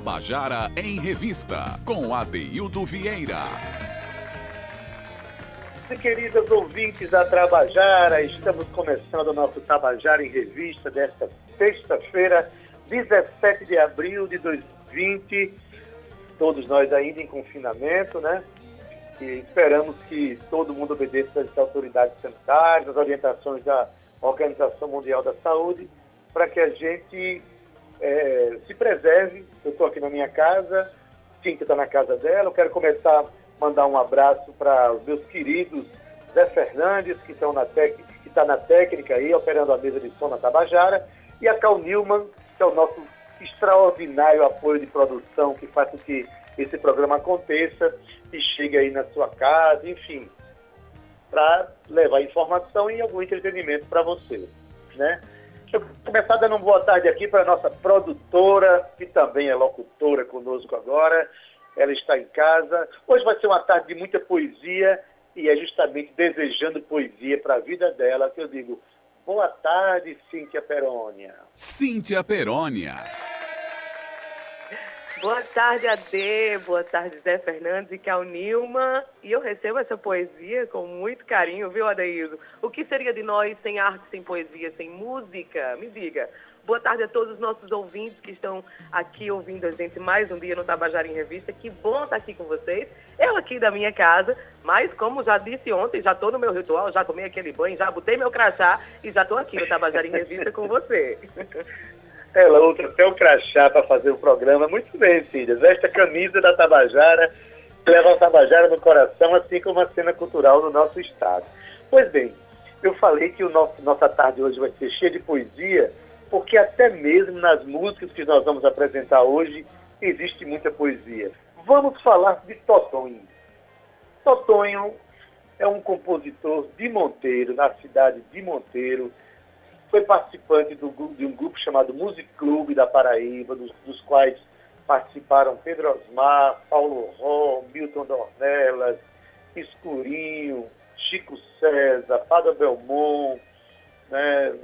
Tabajara em Revista, com Adeildo Vieira. Queridas ouvintes da Tabajara, estamos começando o nosso Tabajara em Revista desta sexta-feira, 17 de abril de 2020. Todos nós ainda em confinamento, né? E esperamos que todo mundo obedeça às autoridades sanitárias, às orientações da Organização Mundial da Saúde, para que a gente é, se preserve. Eu estou aqui na minha casa, Cintia está na casa dela. Eu quero começar a mandar um abraço para os meus queridos Zé Fernandes, que estão na técnica, que está na técnica aí, operando a mesa de som na Tabajara, e a Cal Newman, que é o nosso extraordinário apoio de produção que faz com que esse programa aconteça e chegue aí na sua casa, enfim, para levar informação e algum entretenimento para você, né? Eu vou começar dando uma boa tarde aqui para a nossa produtora, que também é locutora conosco agora. Ela está em casa. Hoje vai ser uma tarde de muita poesia e é justamente desejando poesia para a vida dela que eu digo boa tarde, Cíntia Perônia. Cíntia Perônia. Boa tarde, Ade. Boa tarde, Zé Fernandes e Cal Nilma. E eu recebo essa poesia com muito carinho, viu, Adeildo? O que seria de nós sem arte, sem poesia, sem música? Me diga. Boa tarde a todos os nossos ouvintes que estão aqui ouvindo a gente mais um dia no Tabajara em Revista. Que bom estar aqui com vocês. Eu aqui da minha casa, mas como já disse ontem, já estou no meu ritual, já tomei aquele banho, já botei meu crachá e já estou aqui no Tabajara em Revista com você. Ela usa até o crachá para fazer o programa. Muito bem, filha. Veste a camisa da Tabajara, leva a Tabajara no coração, assim como a cena cultural no nosso estado. Pois bem, eu falei que o nosso, nossa tarde hoje vai ser cheia de poesia, porque até mesmo nas músicas que nós vamos apresentar hoje existe muita poesia. Vamos falar de Totonho. Totonho é um compositor de Monteiro, na cidade de Monteiro, foi participante do, de um grupo chamado Music Club da Paraíba, dos, dos quais participaram Pedro Osmar, Paulo Ró, Milton Dornelas, Escurinho, Chico César, Pada Belmont, né,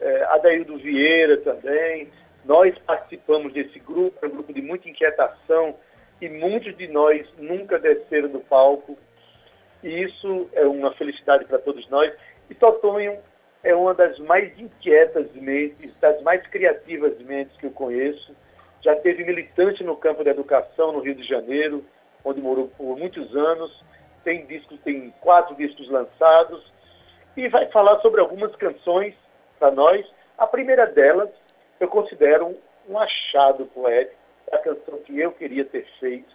é, Adaildo Vieira também. Nós participamos desse grupo, é um grupo de muita inquietação e muitos de nós nunca desceram do palco. E isso é uma felicidade para todos nós. E Totonho é uma das mais inquietas mentes, das mais criativas mentes que eu conheço. Já teve militante no campo da educação no Rio de Janeiro, onde morou por muitos anos. Tem discos, tem quatro discos lançados e vai falar sobre algumas canções para nós. A primeira delas eu considero um achado poético, a canção que eu queria ter feito,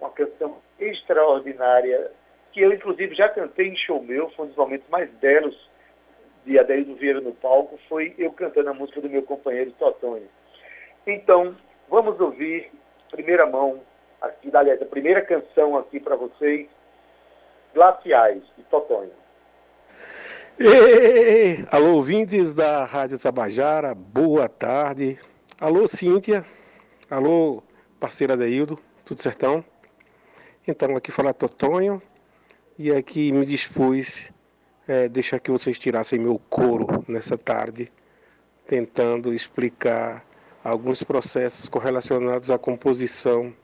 uma canção extraordinária que eu inclusive já cantei em show meu, foi um dos momentos mais belos de Adaildo Vieira no palco foi eu cantando a música do meu companheiro Totonho. Então, vamos ouvir, primeira mão, aqui, aliás, a primeira canção aqui para vocês, Glaciais, de Totonho. Ei, alô, ouvintes da Rádio Tabajara, boa tarde. Alô, Cíntia. Alô, parceira Adaildo, tudo certão? Então, aqui fala Totonho e aqui me dispus é, deixar que vocês tirassem meu couro nessa tarde, tentando explicar alguns processos correlacionados à composição,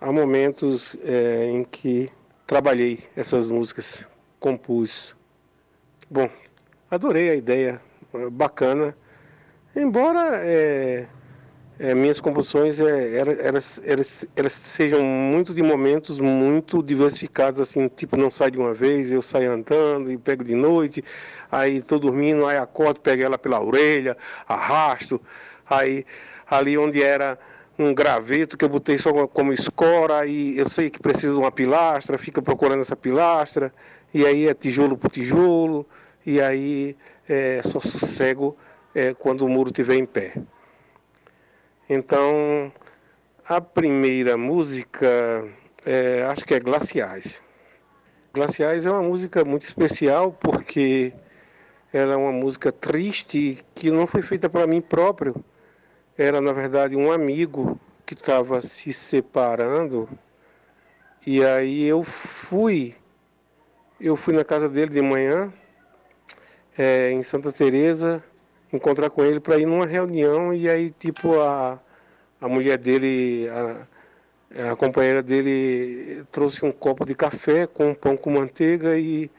há momentos é, em que trabalhei essas músicas, compus. Bom, adorei a ideia, bacana, embora é, é, minhas composições é, elas, elas, elas, sejam muito de momentos muito diversificados, assim, tipo, não sai de uma vez, eu saio andando e pego de noite, aí estou dormindo, aí acordo, pego ela pela orelha, arrasto, aí ali onde era um graveto que eu botei só como escora, e eu sei que precisa de uma pilastra, fica procurando essa pilastra, e aí é tijolo por tijolo, e aí é, só sossego é, quando o muro estiver em pé. Então, a primeira música, é, acho que é Glaciais. Glaciais é uma música muito especial porque ela é uma música triste que não foi feita para mim próprio. Era, na verdade, um amigo que estava se separando. E aí eu fui, eu fui na casa dele de manhã, é, em Santa Teresa, encontrar com ele para ir numa reunião e aí tipo a, a mulher dele, a, a companheira dele trouxe um copo de café com um pão com manteiga e,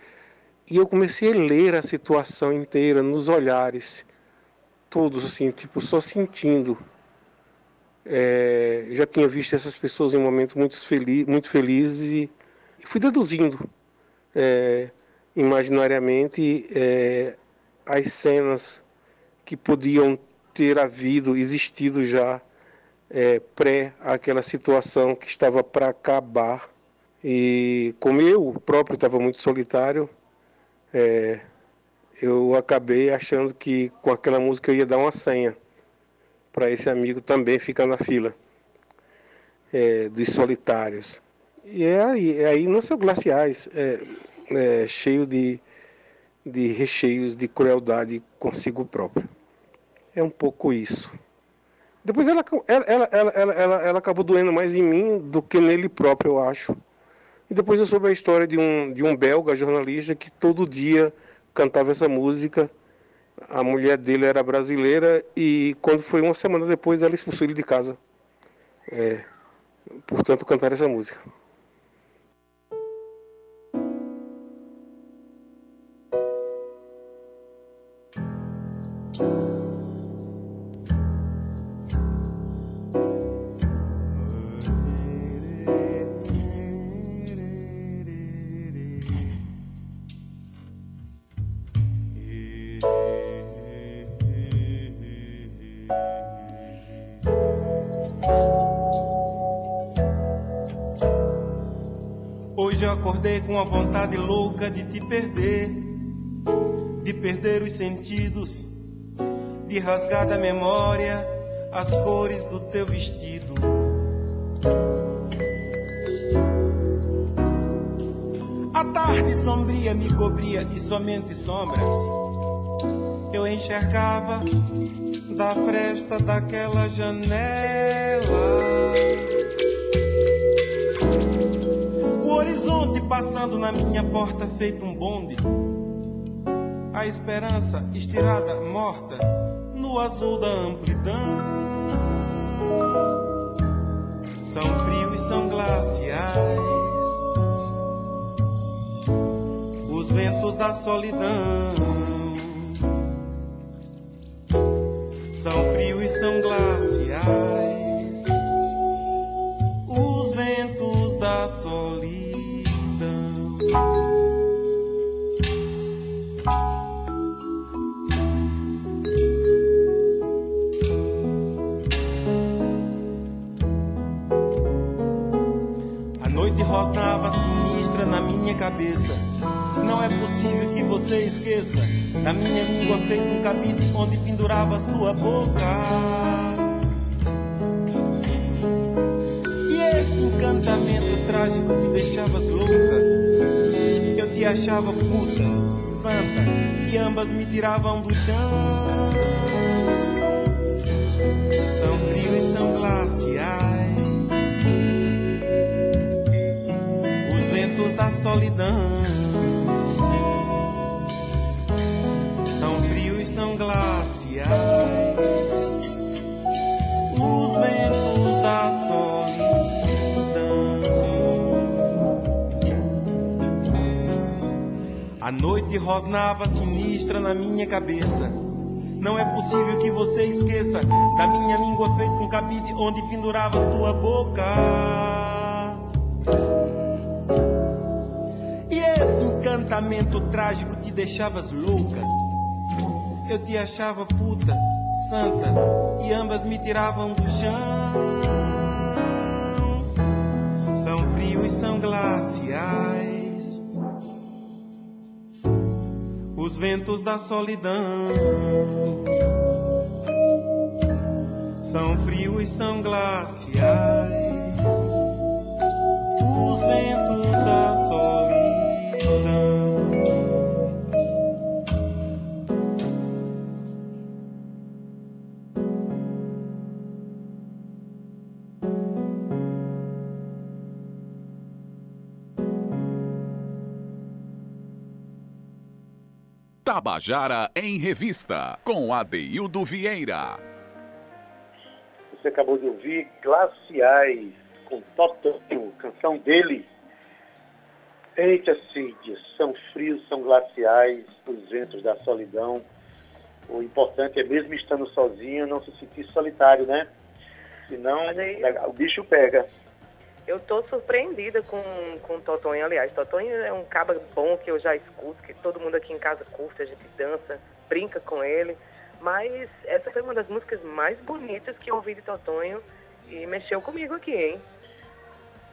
e eu comecei a ler a situação inteira nos olhares, todos assim, tipo, só sentindo. É, já tinha visto essas pessoas em momentos muito, feliz, muito felizes e, e fui deduzindo é, imaginariamente é, as cenas que podiam ter havido, existido já é, pré aquela situação que estava para acabar. E como eu próprio estava muito solitário, é, eu acabei achando que com aquela música eu ia dar uma senha para esse amigo também ficar na fila é, dos solitários. E é aí, é aí não são glaciais, é, é, cheio de, de recheios de crueldade consigo próprio. É um pouco isso. Depois ela, ela, ela, ela, ela, ela acabou doendo mais em mim do que nele próprio, eu acho. E depois eu soube a história de um, de um belga jornalista que todo dia cantava essa música. A mulher dele era brasileira e quando foi uma semana depois ela expulsou ele de casa. É, portanto, cantar essa música. Vontade louca de te perder, de perder os sentidos, de rasgar da memória as cores do teu vestido. A tarde sombria me cobria e somente sombras eu enxergava da fresta daquela janela. Horizonte passando na minha porta feito um bonde. A esperança estirada, morta, no azul da amplidão. São frios, são glaciais. Os ventos da solidão. São frios, são glaciais. Noite rosnava sinistra na minha cabeça. Não é possível que você esqueça da minha língua feita um cabide onde penduravas tua boca. E esse encantamento trágico te deixavas louca te achava puta, santa, e ambas me tiravam do chão. São frios e são glaciais, da solidão. São frios são glaciais, os ventos da solidão. A noite rosnava sinistra na minha cabeça. Não é possível que você esqueça da minha língua feita um cabide onde penduravas tua boca. Encantamento trágico te deixavas louca. Eu te achava puta, santa, e ambas me tiravam do chão. São frios, são glaciais. os ventos da solidão. São frios, são glaciais, os ventos da solidão. Tabajara em Revista, com Adeildo Vieira. Você acabou de ouvir Glaciais, com Totonho, canção dele. Eita, Cid, são frios, são glaciais, os ventos da solidão. O importante é, mesmo estando sozinho, não se sentir solitário, né? Senão aí, o bicho pega. Eu estou surpreendida com, com o Totonho. Aliás, Totonho é um caba bom que eu já escuto, que todo mundo aqui em casa curte, a gente dança, brinca com ele. Mas essa foi uma das músicas mais bonitas que eu ouvi de Totonho e mexeu comigo aqui, hein?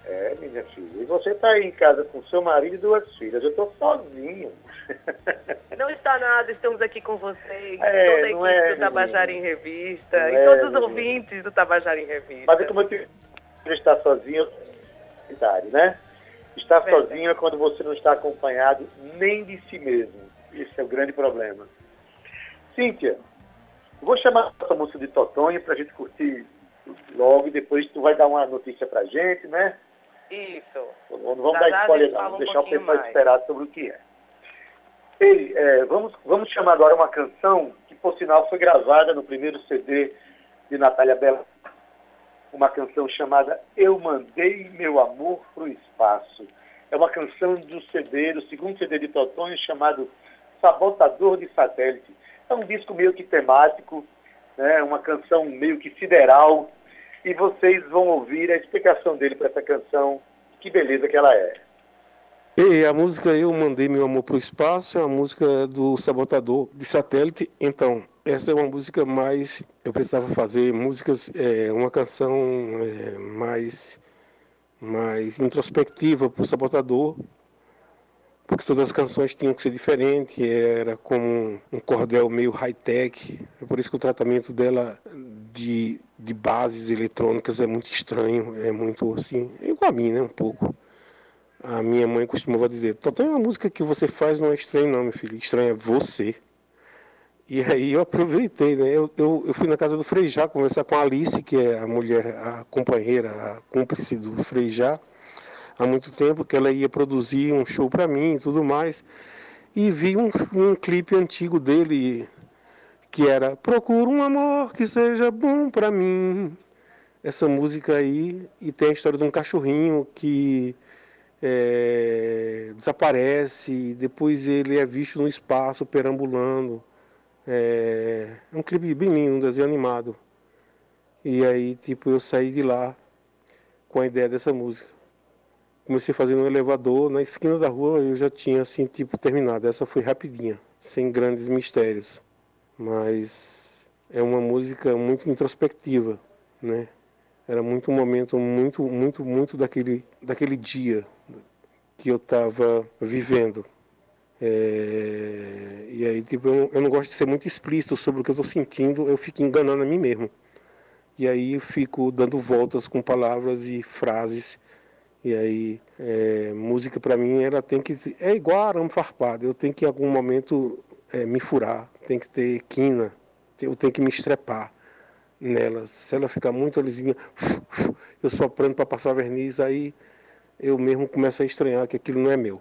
É, minha filha. E você está aí em casa com seu marido e duas filhas. Eu estou sozinho. Não está nada, estamos aqui com vocês, é, toda a equipe é, do Tabajara em Revista não e é, todos os ouvintes do Tabajara em Revista. Mas é como eu te estar sozinho, né? Estar Verdade. sozinho é quando você não está acompanhado nem de si mesmo. Esse é o grande problema. Cíntia, vou chamar essa música de Totonho para a gente curtir logo e depois tu vai dar uma notícia para a gente, né? Isso. Não vamos dar spoiler não, vamos deixar um o pessoal mais. esperar sobre o que é. Ei, é, vamos, vamos chamar agora uma canção que, por sinal, foi gravada no primeiro CD de Natália Bela. Uma canção chamada Eu Mandei Meu Amor para o Espaço. É uma canção do CD, do segundo CD de Totonho, chamado Sabotador de Satélite. É um disco meio que temático, né, uma canção meio que sideral, e vocês vão ouvir a explicação dele para essa canção, que beleza que ela é. E a música Eu Mandei Meu Amor para o Espaço é uma música do Sabotador de Satélite. Então, essa é uma música mais. Eu precisava fazer músicas, é, uma canção é, mais, mais introspectiva para o Sabotador, porque todas as canções tinham que ser diferentes, era como um cordel meio high-tech, é por isso que o tratamento dela de, de bases eletrônicas é muito estranho, é muito assim, igual a mim, né, um pouco. A minha mãe costumava dizer, Totó é uma música que você faz não é estranho não, meu filho, estranho é você. E aí eu aproveitei, né? Eu, eu, eu, fui na casa do Frejá conversar com a Alice, que é a mulher, a companheira, a cúmplice do Frejá, há muito tempo, que ela ia produzir um show para mim e tudo mais. E vi um, um clipe antigo dele, que era Procura um amor que seja bom para mim. Essa música aí, e tem a história de um cachorrinho que é, desaparece, depois ele é visto no espaço perambulando. É, é um clipe bem lindo, um desenho animado. E aí, tipo, eu saí de lá com a ideia dessa música. Comecei fazendo um elevador, na esquina da rua eu já tinha, assim, tipo, terminado. Essa foi rapidinha, sem grandes mistérios. Mas é uma música muito introspectiva, né? Era muito um momento muito, muito, muito daquele, daquele dia que eu estava vivendo. É... E aí, tipo, eu, eu, não gosto de ser muito explícito sobre o que eu estou sentindo, eu fico enganando a mim mesmo. E aí eu fico dando voltas com palavras e frases. E aí, é, música para mim, ela tem que. É igual arame farpado, eu tenho que em algum momento é, me furar, tem que ter quina, eu tenho que me estrepar nela. Se ela ficar muito lisinha, eu soprando para passar verniz, aí eu mesmo começo a estranhar que aquilo não é meu.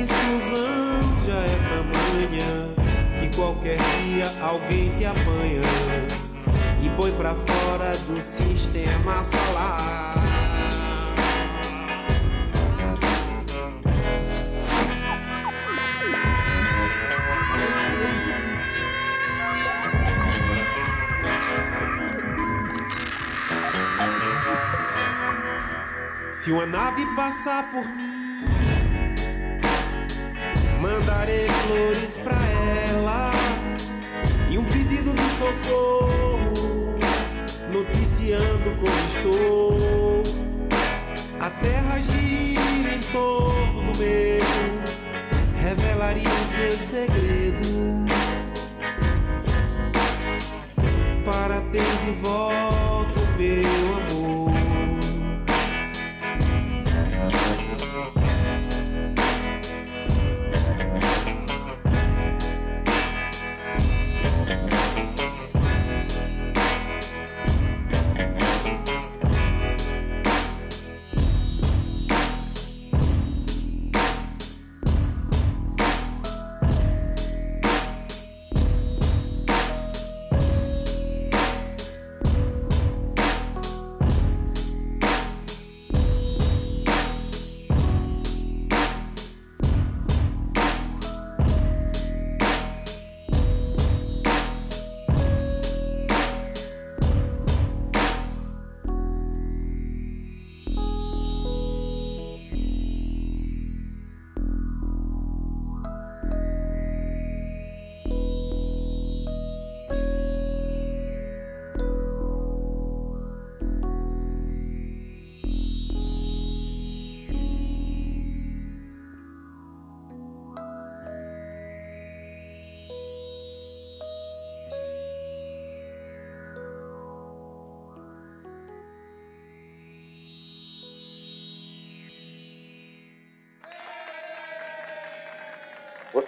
exclusão já é tamanha que qualquer dia alguém te apanha e põe pra fora do sistema solar. Se uma nave passar por mim, mandarei flores pra ela e um pedido de socorro, noticiando como estou. A terra gira em torno meu, revelaria os meus segredos para ter de volta o meu amor.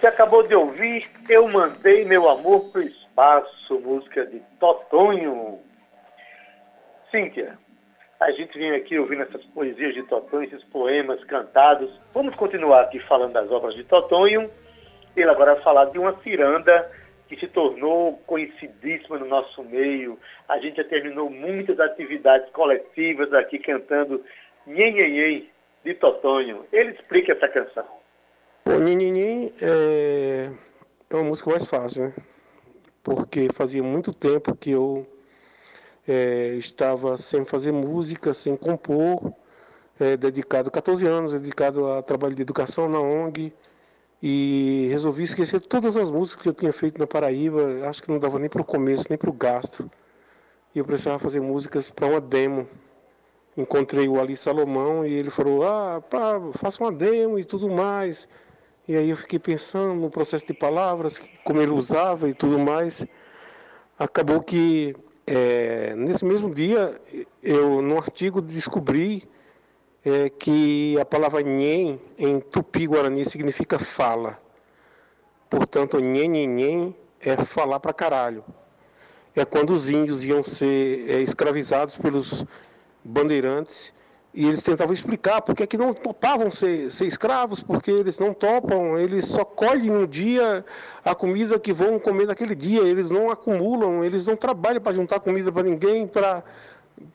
Você acabou de ouvir Eu Mandei Meu Amor pro Espaço, música de Totonho. Cíntia, a gente vem aqui ouvindo essas poesias de Totonho, esses poemas cantados. Vamos continuar aqui falando das obras de Totonho. Ele agora vai falar de uma ciranda que se tornou conhecidíssima no nosso meio. A gente já terminou muitas atividades coletivas aqui cantando Nhen Nhen Nhen de Totonho. Ele explica essa canção. O Nininim é, é uma música mais fácil, né? Porque fazia muito tempo que eu é, estava sem fazer música, sem compor, é, dedicado, 14 anos, dedicado a trabalho de educação na ONG, e resolvi esquecer todas as músicas que eu tinha feito na Paraíba, acho que não dava nem para o começo, nem para o gasto. E eu precisava fazer músicas para uma demo. Encontrei o Ali Salomão e ele falou, ah, pá, faça uma demo e tudo mais. E aí eu fiquei pensando no processo de palavras, como ele usava e tudo mais. Acabou que é, nesse mesmo dia eu no artigo descobri é, que a palavra nhen em tupi-guarani significa fala. Portanto, nhen, nhen, nhen é falar pra caralho. É quando os índios iam ser é, escravizados pelos bandeirantes e eles tentavam explicar por que, que não topavam ser, ser escravos, porque eles não topam, eles só colhem um dia a comida que vão comer naquele dia, eles não acumulam, eles não trabalham para juntar comida para ninguém, para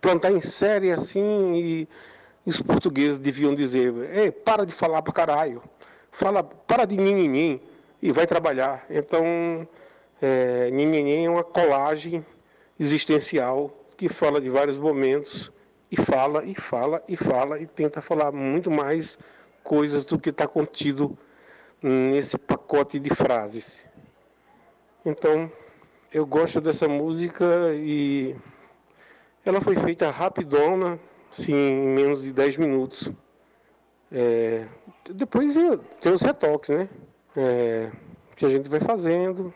plantar em série assim. E, os portugueses deviam dizer: Ei, para de falar para caralho, fala, para de ninhinhin e vai trabalhar. Então, é, é uma colagem existencial que fala de vários momentos e fala, e fala, e fala, e tenta falar muito mais coisas do que está contido nesse pacote de frases. Então, eu gosto dessa música e ela foi feita rapidona, assim, em menos de 10 minutos. É, depois tem os retoques, né? É, que a gente vai fazendo.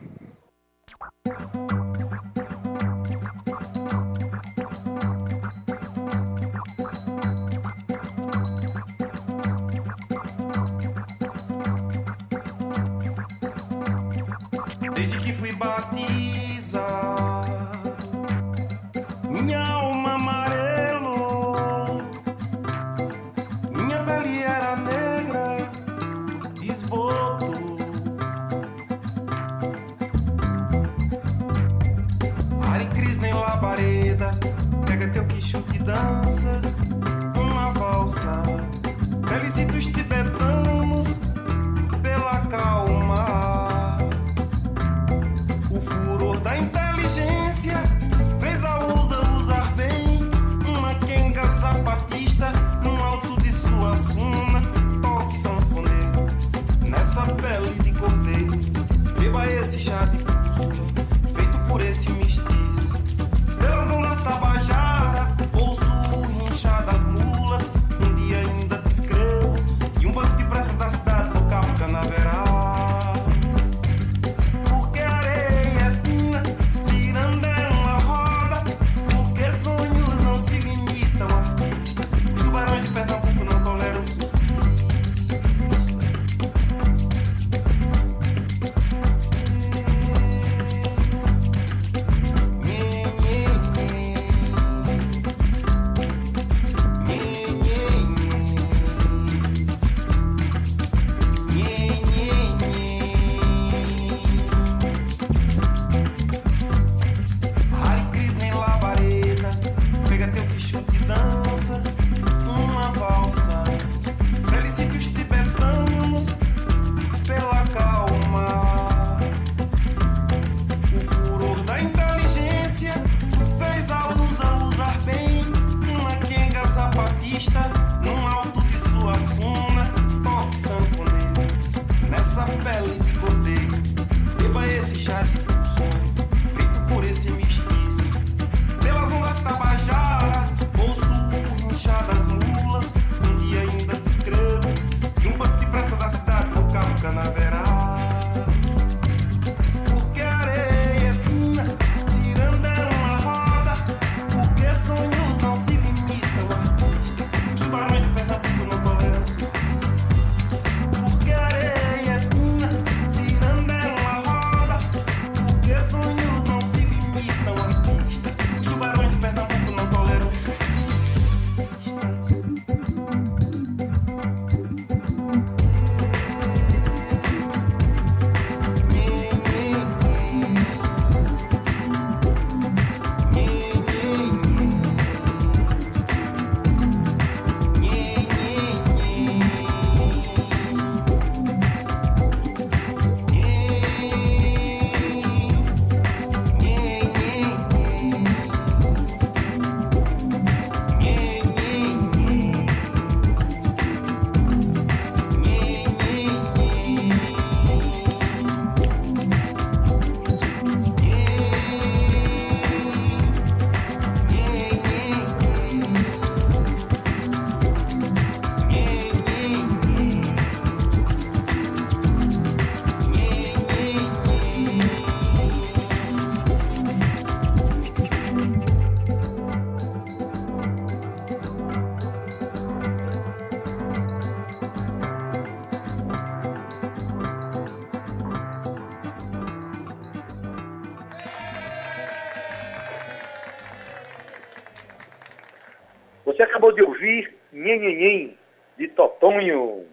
Acabou de ouvir Nhenhenhen, de Totonho.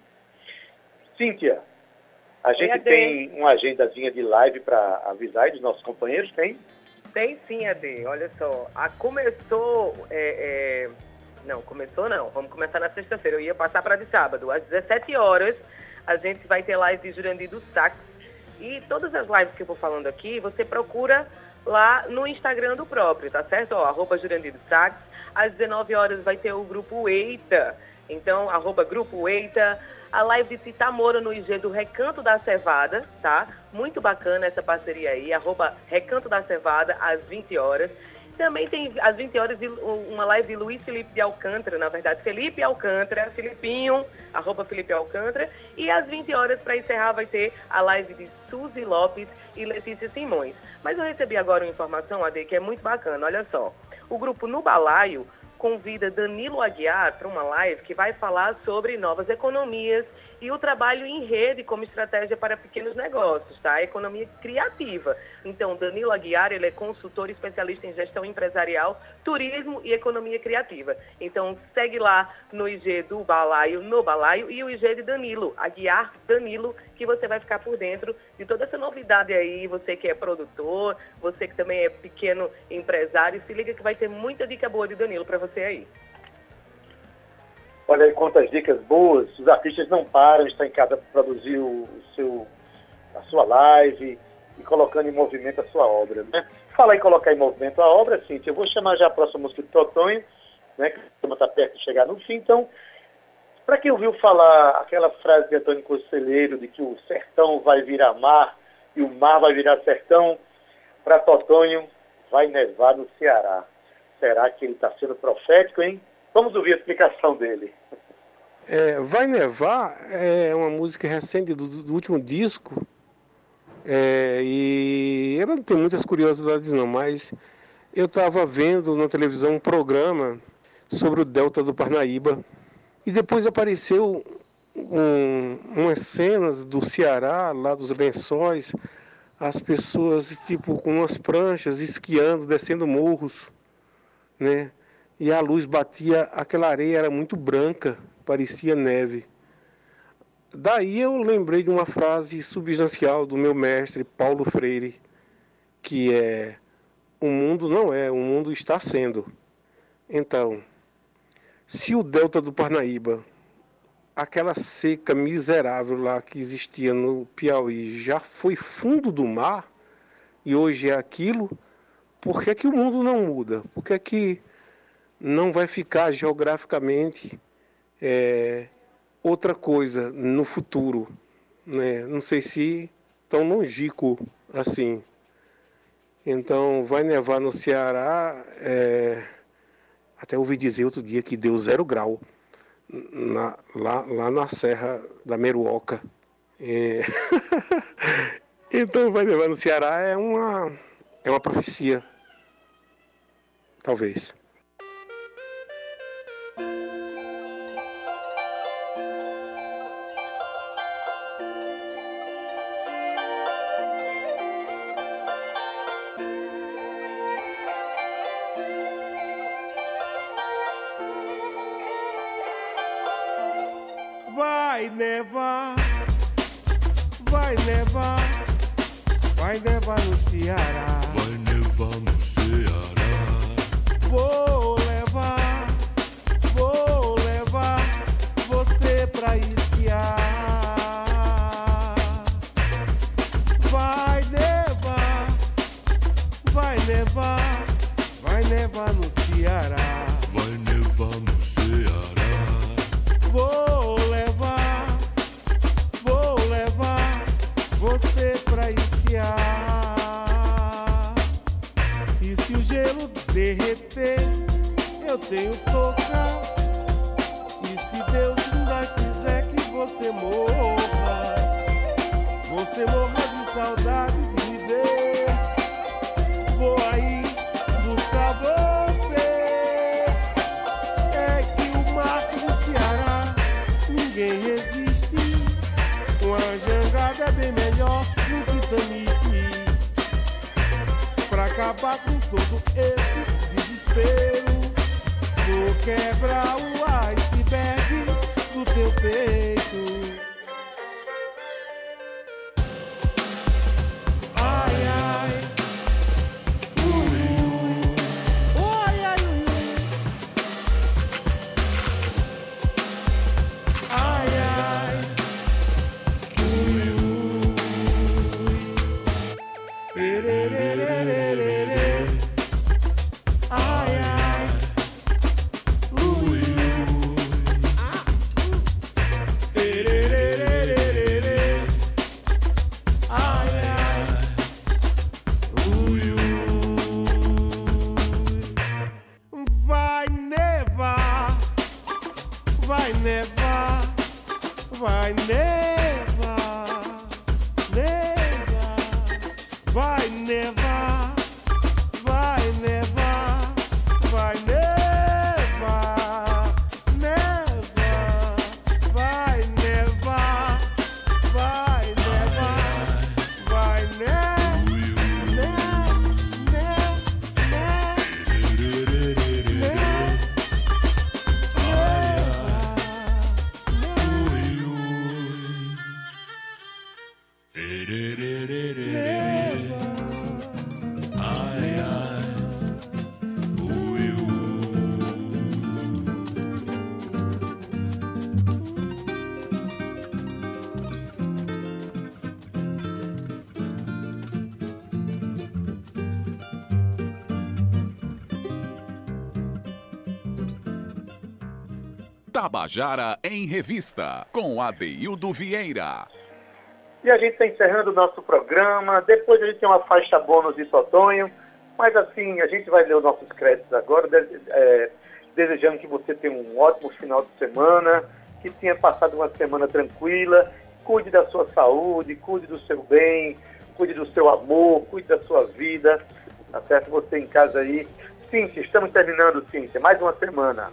Cíntia, a gente tem uma agendazinha de live para avisar dos nossos companheiros, tem? Tem sim, Ade. Olha só. A começou. é, é, Não, começou não. Vamos começar na sexta-feira. Eu ia passar para de sábado. Às 17 horas, a gente vai ter live de Jurandir do Sax. E todas as lives que eu vou falando aqui, você procura lá no Instagram do próprio, tá certo? Ó, arroba Jurandir do Sax. Às 19 horas vai ter o grupo Eita. Então, arroba grupo Eita. A live de Citamoro no IG do Recanto da Cevada, tá? Muito bacana essa parceria aí, arroba Recanto da Cevada, às 20 horas. Também tem às 20 horas uma live de Luiz Felipe de Alcântara, na verdade, Felipe Alcântara, Filipinho, arroba Felipe Alcântara. E às 20 horas, para encerrar, vai ter a live de Suzy Lopes e Letícia Simões. Mas eu recebi agora uma informação, Ade, que é muito bacana, olha só. O grupo No Balaio convida Danilo Aguiar para uma live que vai falar sobre novas economias e o trabalho em rede como estratégia para pequenos negócios, tá? A economia criativa. Então, Danilo Aguiar, ele é consultor especialista em gestão empresarial, turismo e economia criativa. Então, segue lá no IG do Balaio, no Balaio, e o IG de Danilo, Aguiar Danilo, que você vai ficar por dentro de toda essa novidade aí, você que é produtor, você que também é pequeno empresário, se liga que vai ter muita dica boa de Danilo para você aí. Olha aí quantas dicas boas. Os artistas não param, estão em casa para produzir o seu, a sua live e colocando em movimento a sua obra. Né? Falar em colocar em movimento a obra, Cíntia, eu vou chamar já a próxima música de Totonho, né, que está perto de chegar no fim. Então, para quem ouviu falar aquela frase de Antônio Conselheiro de que o sertão vai virar mar e o mar vai virar sertão, para Totonho vai nevar no Ceará. Será que ele está sendo profético, hein? Vamos ouvir a explicação dele. É, Vai Nevar é uma música recente do, do último disco. É, e ela não tem muitas curiosidades não, mas eu estava vendo na televisão um programa sobre o Delta do Parnaíba. E depois apareceu um, umas cenas do Ceará, lá dos lençóis, as pessoas tipo com umas pranchas esquiando, descendo morros, né? E a luz batia, aquela areia era muito branca, parecia neve. Daí eu lembrei de uma frase substancial do meu mestre Paulo Freire, que é: O mundo não é, o mundo está sendo. Então, se o delta do Parnaíba, aquela seca miserável lá que existia no Piauí, já foi fundo do mar e hoje é aquilo, por que, que o mundo não muda? Por que, que não vai ficar geograficamente é, outra coisa no futuro. Né? Não sei se tão longínquo assim. Então, vai nevar no Ceará. É, até ouvi dizer outro dia que deu zero grau na, lá, lá na Serra da Meruoca. É... então, vai nevar no Ceará é uma, é uma profecia. Talvez. Eu tenho touca. E se Deus ainda quiser que você morra, você morra de saudade de me ver. Vou aí buscar você. É que o mar do Ceará ninguém resiste. Uma jangada é bem melhor que um Titanic. Pra acabar com todo vou quebrar o iceberg do teu peito. Ai, ai. Ui, ui. Oi, ai, ui. Ai, ai. Ui, ui. Tabajara em Revista, com Adeildo Vieira. E a gente está encerrando o nosso programa. Depois a gente tem uma faixa bônus de Sotonho. Mas assim, a gente vai ler os nossos créditos agora, é, desejando que você tenha um ótimo final de semana, que tenha passado uma semana tranquila, cuide da sua saúde, cuide do seu bem, cuide do seu amor, cuide da sua vida, tá certo? Você em casa aí. Cíntia, estamos terminando, Cíntia, mais uma semana.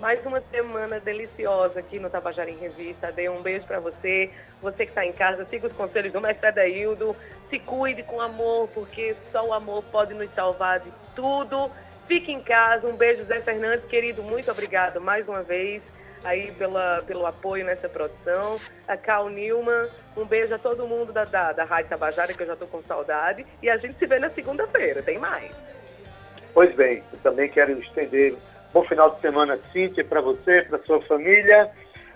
Mais uma semana deliciosa aqui no Tabajara em Revista. Dei um beijo para você. Você que está em casa, siga os conselhos do mestre Adaildo. Se cuide com amor, porque só o amor pode nos salvar de tudo. Fique em casa. Um beijo, Zé Fernandes, querido. Muito obrigado mais uma vez aí pela, pelo apoio nessa produção. A Cal Nilman, um beijo a todo mundo da, da, da Rádio Tabajara, que eu já estou com saudade. E a gente se vê na segunda-feira, tem mais. Pois bem, eu também quero estender Bom final de semana, Cíntia, para você, para sua família.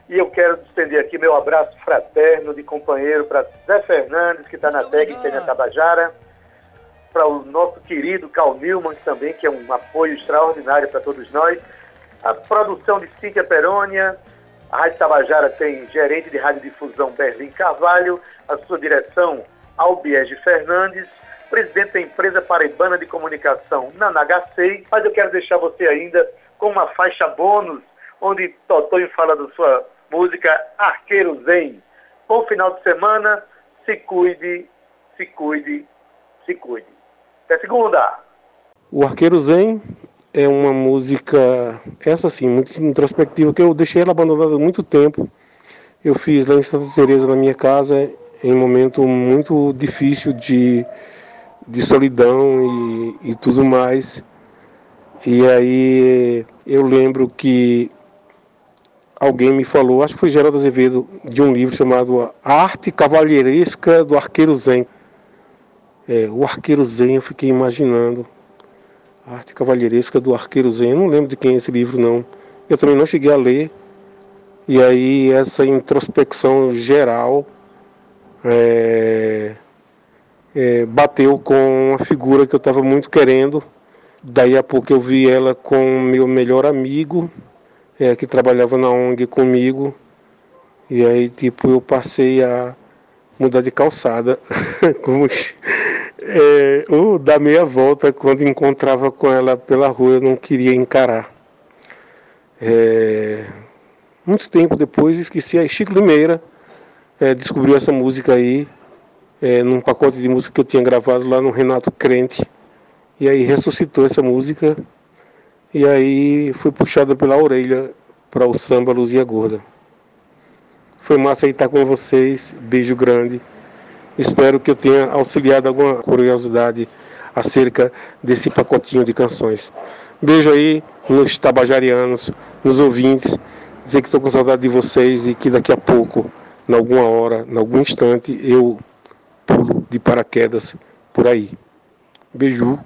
E eu quero estender aqui meu abraço fraterno de companheiro para Zé Fernandes, que está na técnica em Tabajara, para o nosso querido Cal Nilman, também, que é um apoio extraordinário para todos nós. A produção de Cíntia Perônia, a Rádio Tabajara tem gerente de radiodifusão Berlim Carvalho, a sua direção Albiege Fernandes, presidente da empresa paraibana de comunicação Nanagacei, mas eu quero deixar você ainda com uma faixa bônus, onde Totonho fala da sua música Arqueiro Zen. Bom final de semana, se cuide, se cuide, se cuide. Até segunda! O Arqueiro Zen é uma música, essa sim, muito introspectiva, que eu deixei ela abandonada há muito tempo. Eu fiz lá em Santa Teresa na minha casa, em um momento muito difícil de, de solidão e, e tudo mais. E aí eu lembro que alguém me falou, acho que foi Geraldo Azevedo, de um livro chamado A Arte Cavalheiresca do Arqueiro Zen. É, o Arqueiro Zen, eu fiquei imaginando. A Arte Cavalheiresca do Arqueiro Zen, eu não lembro de quem é esse livro não. Eu também não cheguei a ler. E aí essa introspecção geral é, é, bateu com uma figura que eu estava muito querendo Daí a pouco eu vi ela com meu melhor amigo, é, que trabalhava na ONG comigo. E aí, tipo, eu passei a mudar de calçada, como, é, ou dar meia volta quando encontrava com ela pela rua, eu não queria encarar. É, muito tempo depois esqueci a Chico Limeira, é, descobriu essa música aí, é, num pacote de música que eu tinha gravado lá no Renato Crente. E aí ressuscitou essa música e aí fui puxada pela orelha para o samba Luzia Gorda. Foi massa estar com vocês, beijo grande. Espero que eu tenha auxiliado alguma curiosidade acerca desse pacotinho de canções. Beijo aí nos tabajarianos, nos ouvintes, dizer que estou com saudade de vocês e que daqui a pouco, em alguma hora, em algum instante, eu pulo de paraquedas por aí. Beijo.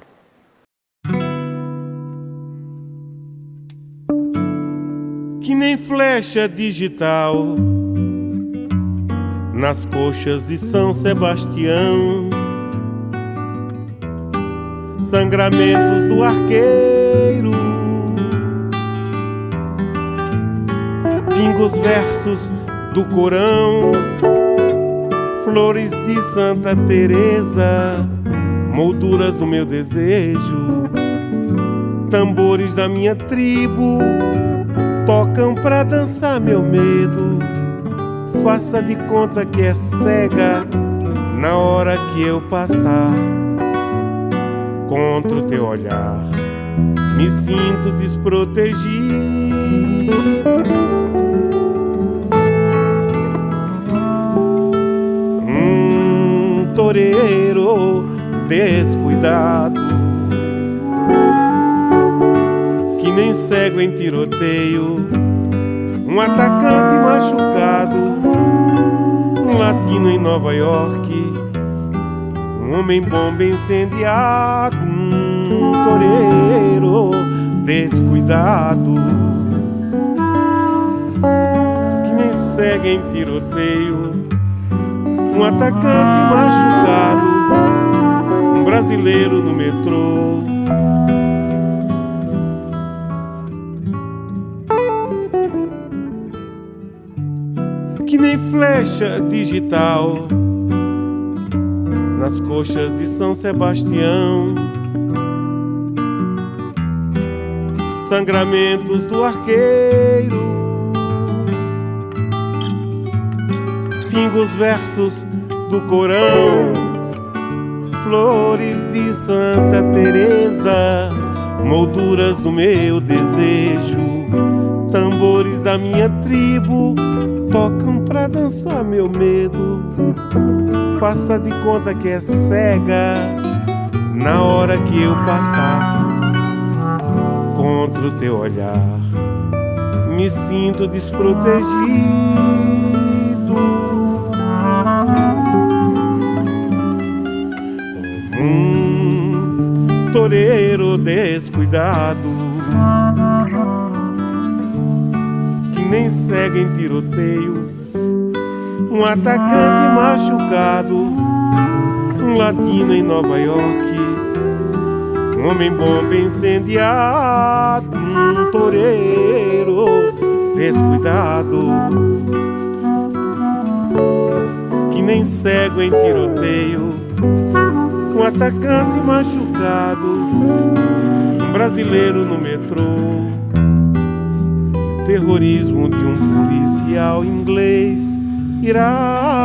Que nem flecha digital nas coxas de São Sebastião. Sangramentos do arqueiro, pingos versos do Corão, flores de Santa Teresa, molduras do meu desejo, tambores da minha tribo tocam pra dançar meu medo. Faça de conta que é cega na hora que eu passar contra o teu olhar. Me sinto desprotegido. Toreiro descuidado cego em tiroteio, um atacante machucado, um latino em Nova York, um homem bomba incendiado, um toreiro descuidado, que nem cego em tiroteio, um atacante machucado, um brasileiro no metrô flecha digital. Nas coxas de São Sebastião. Sangramentos do arqueiro, pingos versos do Corão, flores de Santa Teresa, molduras do meu desejo, tambores da minha tribo tocam pra dançar meu medo. Faça de conta que é cega na hora que eu passar contra o teu olhar. Me sinto desprotegido. Um toureiro descuidado nem segue em tiroteio. Um atacante machucado, um latino em Nova York, um homem bomba incendiado, um toureiro descuidado. Que nem cego em tiroteio, um atacante machucado, um brasileiro no metrô, terrorismo de um policial inglês irado.